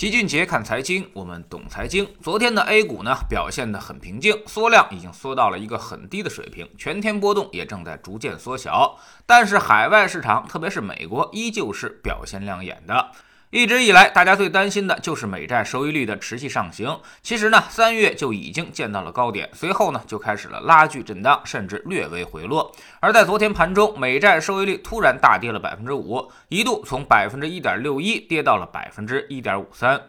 齐俊杰看财经，我们懂财经。昨天的 A 股呢表现的很平静，缩量已经缩到了一个很低的水平，全天波动也正在逐渐缩小。但是海外市场，特别是美国，依旧是表现亮眼的。一直以来，大家最担心的就是美债收益率的持续上行。其实呢，三月就已经见到了高点，随后呢就开始了拉锯震荡，甚至略微回落。而在昨天盘中，美债收益率突然大跌了百分之五，一度从百分之一点六一跌到了百分之一点五三。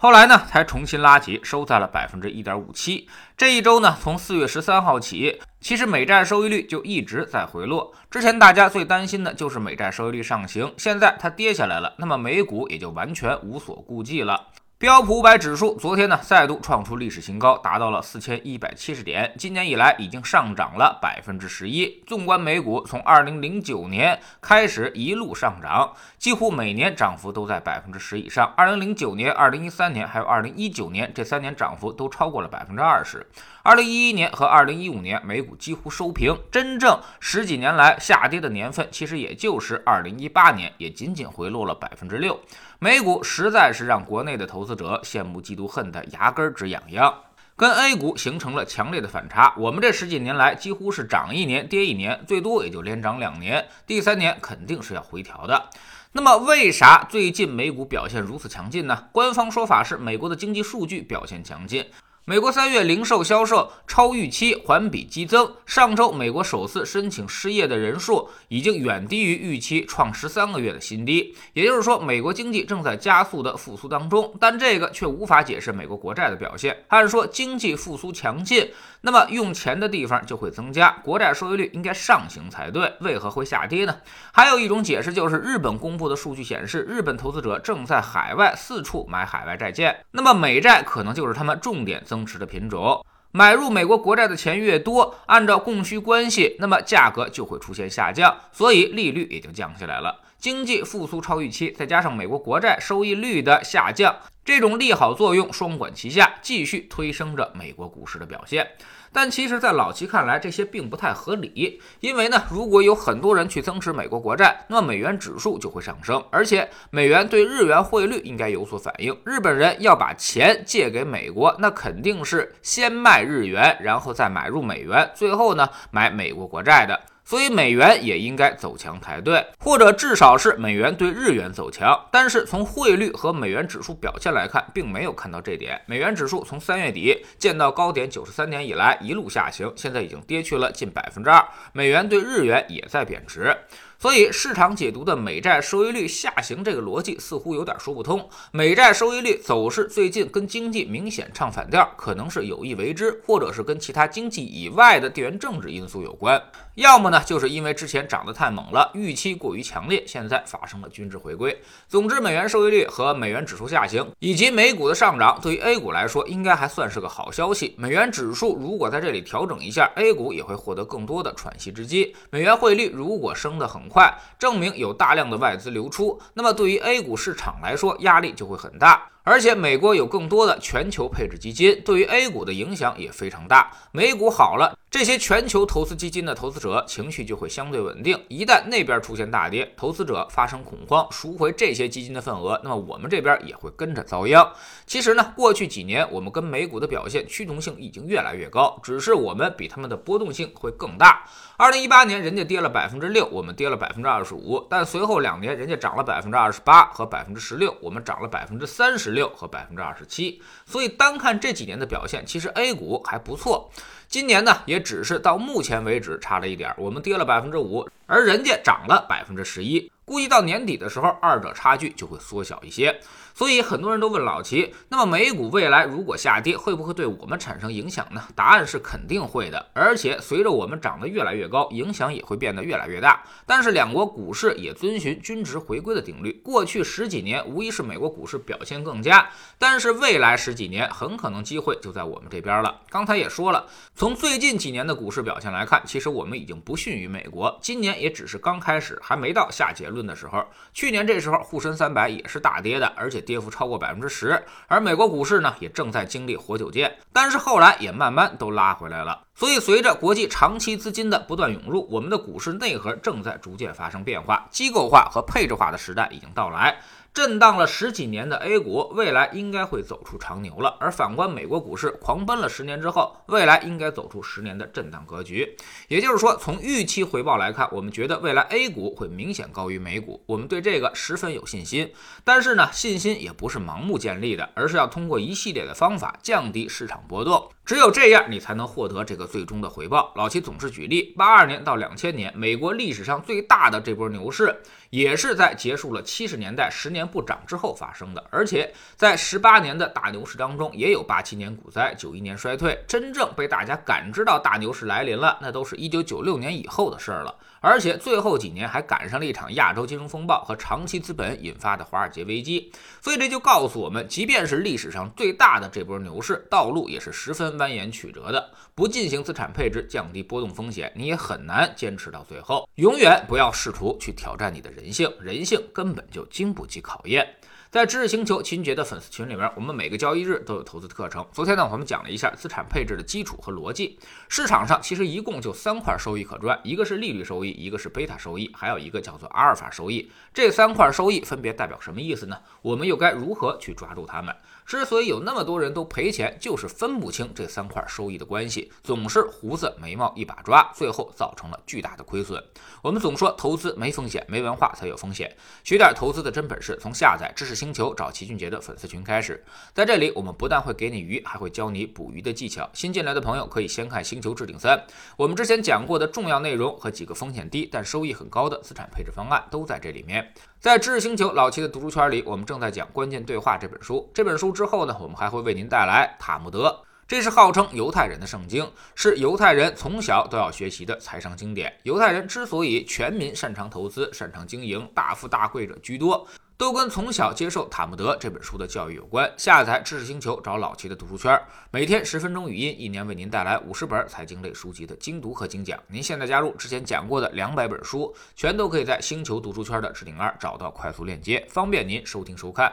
后来呢，才重新拉起，收在了百分之一点五七。这一周呢，从四月十三号起，其实美债收益率就一直在回落。之前大家最担心的就是美债收益率上行，现在它跌下来了，那么美股也就完全无所顾忌了。标普五百指数昨天呢再度创出历史新高，达到了四千一百七十点。今年以来已经上涨了百分之十一。纵观美股，从二零零九年开始一路上涨，几乎每年涨幅都在百分之十以上。二零零九年、二零一三年还有二零一九年这三年涨幅都超过了百分之二十。二零一一年和二零一五年美股几乎收平，真正十几年来下跌的年份其实也就是二零一八年，也仅仅回落了百分之六。美股实在是让国内的投资资者羡慕嫉妒恨的牙根儿直痒痒，跟 A 股形成了强烈的反差。我们这十几年来几乎是涨一年跌一年，最多也就连涨两年，第三年肯定是要回调的。那么为啥最近美股表现如此强劲呢？官方说法是美国的经济数据表现强劲。美国三月零售销售超预期，环比激增。上周，美国首次申请失业的人数已经远低于预期，创十三个月的新低。也就是说，美国经济正在加速的复苏当中，但这个却无法解释美国国债的表现。按说经济复苏强劲，那么用钱的地方就会增加，国债收益率应该上行才对，为何会下跌呢？还有一种解释就是，日本公布的数据显示，日本投资者正在海外四处买海外债券，那么美债可能就是他们重点增。增持的品种，买入美国国债的钱越多，按照供需关系，那么价格就会出现下降，所以利率也就降下来了。经济复苏超预期，再加上美国国债收益率的下降，这种利好作用双管齐下，继续推升着美国股市的表现。但其实，在老齐看来，这些并不太合理。因为呢，如果有很多人去增持美国国债，那么美元指数就会上升，而且美元对日元汇率应该有所反应。日本人要把钱借给美国，那肯定是先卖日元，然后再买入美元，最后呢买美国国债的。所以美元也应该走强才对，或者至少是美元对日元走强。但是从汇率和美元指数表现来看，并没有看到这点。美元指数从三月底见到高点九十三点以来一路下行，现在已经跌去了近百分之二。美元对日元也在贬值。所以市场解读的美债收益率下行这个逻辑似乎有点说不通。美债收益率走势最近跟经济明显唱反调，可能是有意为之，或者是跟其他经济以外的地缘政治因素有关。要么呢，就是因为之前涨得太猛了，预期过于强烈，现在发生了均值回归。总之，美元收益率和美元指数下行，以及美股的上涨，对于 A 股来说应该还算是个好消息。美元指数如果在这里调整一下，A 股也会获得更多的喘息之机。美元汇率如果升得很快证明有大量的外资流出，那么对于 A 股市场来说，压力就会很大。而且美国有更多的全球配置基金，对于 A 股的影响也非常大。美股好了，这些全球投资基金的投资者情绪就会相对稳定。一旦那边出现大跌，投资者发生恐慌，赎回这些基金的份额，那么我们这边也会跟着遭殃。其实呢，过去几年我们跟美股的表现趋同性已经越来越高，只是我们比他们的波动性会更大。二零一八年人家跌了百分之六，我们跌了百分之二十五，但随后两年人家涨了百分之二十八和百分之十六，我们涨了百分之三十。六和百分之二十七，所以单看这几年的表现，其实 A 股还不错。今年呢，也只是到目前为止差了一点，我们跌了百分之五，而人家涨了百分之十一。估计到年底的时候，二者差距就会缩小一些。所以很多人都问老齐，那么美股未来如果下跌，会不会对我们产生影响呢？答案是肯定会的，而且随着我们涨得越来越高，影响也会变得越来越大。但是两国股市也遵循均值回归的定律，过去十几年无疑是美国股市表现更佳，但是未来十几年很可能机会就在我们这边了。刚才也说了，从最近几年的股市表现来看，其实我们已经不逊于美国，今年也只是刚开始，还没到下结论的时候。去年这时候沪深三百也是大跌的，而且。跌幅超过百分之十，而美国股市呢也正在经历活久见，但是后来也慢慢都拉回来了。所以随着国际长期资金的不断涌入，我们的股市内核正在逐渐发生变化，机构化和配置化的时代已经到来。震荡了十几年的 A 股，未来应该会走出长牛了。而反观美国股市，狂奔了十年之后，未来应该走出十年的震荡格局。也就是说，从预期回报来看，我们觉得未来 A 股会明显高于美股，我们对这个十分有信心。但是呢，信心也不是盲目建立的，而是要通过一系列的方法降低市场波动。只有这样，你才能获得这个最终的回报。老齐总是举例，八二年到两千年，美国历史上最大的这波牛市，也是在结束了七十年代十年不涨之后发生的。而且在十八年的大牛市当中，也有八七年股灾、九一年衰退，真正被大家感知到大牛市来临了，那都是一九九六年以后的事儿了。而且最后几年还赶上了一场亚洲金融风暴和长期资本引发的华尔街危机，所以这就告诉我们，即便是历史上最大的这波牛市，道路也是十分蜿蜒曲折的。不进行资产配置，降低波动风险，你也很难坚持到最后。永远不要试图去挑战你的人性，人性根本就经不起考验。在知识星球秦杰的粉丝群里面，我们每个交易日都有投资课程。昨天呢，我们讲了一下资产配置的基础和逻辑。市场上其实一共就三块收益可赚，一个是利率收益，一个是贝塔收益，还有一个叫做阿尔法收益。这三块收益分别代表什么意思呢？我们又该如何去抓住它们？之所以有那么多人都赔钱，就是分不清这三块收益的关系，总是胡子眉毛一把抓，最后造成了巨大的亏损。我们总说投资没风险，没文化才有风险。学点投资的真本事，从下载知识星球找齐俊杰的粉丝群开始。在这里，我们不但会给你鱼，还会教你捕鱼的技巧。新进来的朋友可以先看《星球置顶三》，我们之前讲过的重要内容和几个风险低但收益很高的资产配置方案都在这里面。在知识星球老齐的读书圈里，我们正在讲《关键对话》这本书。这本书之后呢，我们还会为您带来《塔木德》，这是号称犹太人的圣经，是犹太人从小都要学习的财商经典。犹太人之所以全民擅长投资、擅长经营、大富大贵者居多。都跟从小接受《塔木德》这本书的教育有关。下载知识星球，找老齐的读书圈，每天十分钟语音，一年为您带来五十本财经类书籍的精读和精讲。您现在加入，之前讲过的两百本书，全都可以在星球读书圈的置顶二找到快速链接，方便您收听收看。